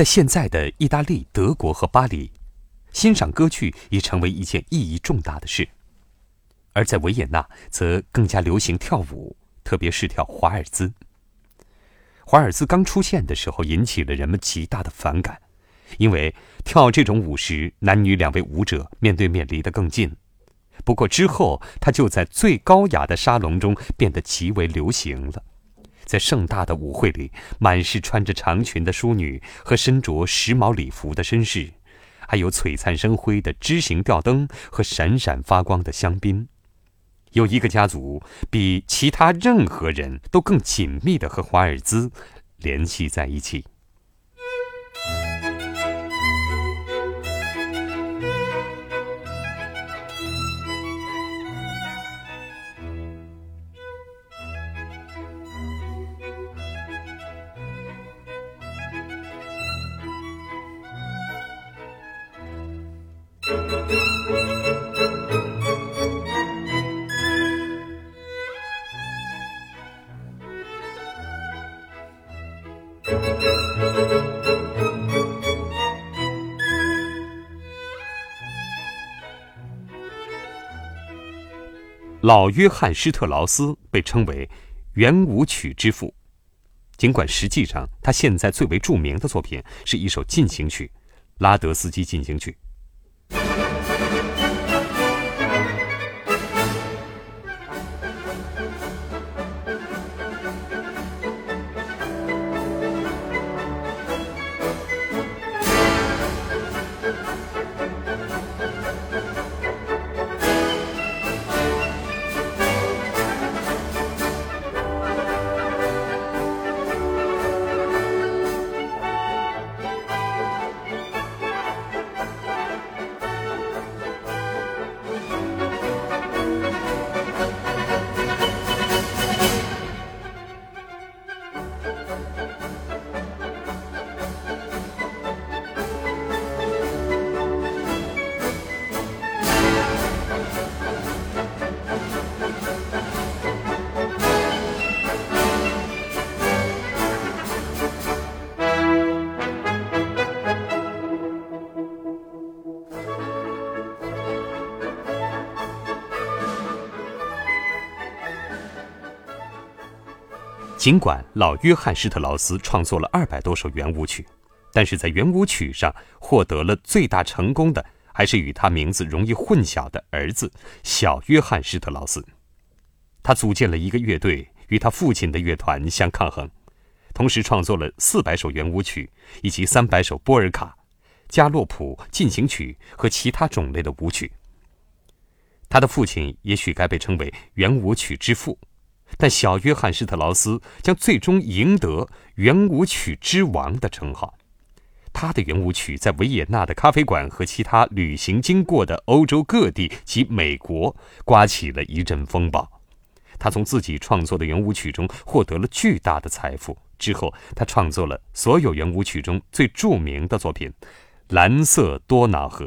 在现在的意大利、德国和巴黎，欣赏歌剧已成为一件意义重大的事；而在维也纳，则更加流行跳舞，特别是跳华尔兹。华尔兹刚出现的时候，引起了人们极大的反感，因为跳这种舞时，男女两位舞者面对面离得更近。不过之后，它就在最高雅的沙龙中变得极为流行了。在盛大的舞会里，满是穿着长裙的淑女和身着时髦礼服的绅士，还有璀璨生辉的枝形吊灯和闪闪发光的香槟。有一个家族比其他任何人都更紧密地和华尔兹联系在一起。老约翰·施特劳斯被称为圆舞曲之父，尽管实际上他现在最为著名的作品是一首进行曲《拉德斯基进行曲》。尽管老约翰施特劳斯创作了二百多首圆舞曲，但是在圆舞曲上获得了最大成功的，还是与他名字容易混淆的儿子小约翰施特劳斯。他组建了一个乐队，与他父亲的乐团相抗衡，同时创作了四百首圆舞曲以及三百首波尔卡、加洛普进行曲和其他种类的舞曲。他的父亲也许该被称为圆舞曲之父。但小约翰施特劳斯将最终赢得圆舞曲之王的称号。他的圆舞曲在维也纳的咖啡馆和其他旅行经过的欧洲各地及美国刮起了一阵风暴。他从自己创作的圆舞曲中获得了巨大的财富。之后，他创作了所有圆舞曲中最著名的作品《蓝色多瑙河》。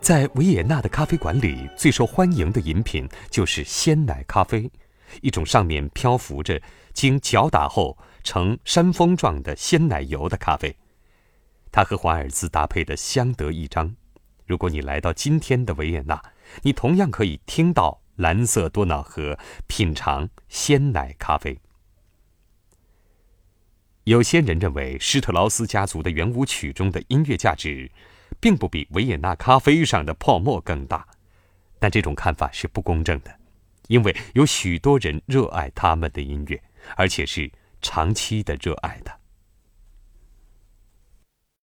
在维也纳的咖啡馆里，最受欢迎的饮品就是鲜奶咖啡，一种上面漂浮着经搅打后呈山峰状的鲜奶油的咖啡。它和华尔兹搭配的相得益彰，如果你来到今天的维也纳，你同样可以听到蓝色多瑙河，品尝鲜奶咖啡。有些人认为施特劳斯家族的圆舞曲中的音乐价值，并不比维也纳咖啡上的泡沫更大，但这种看法是不公正的，因为有许多人热爱他们的音乐，而且是长期的热爱的。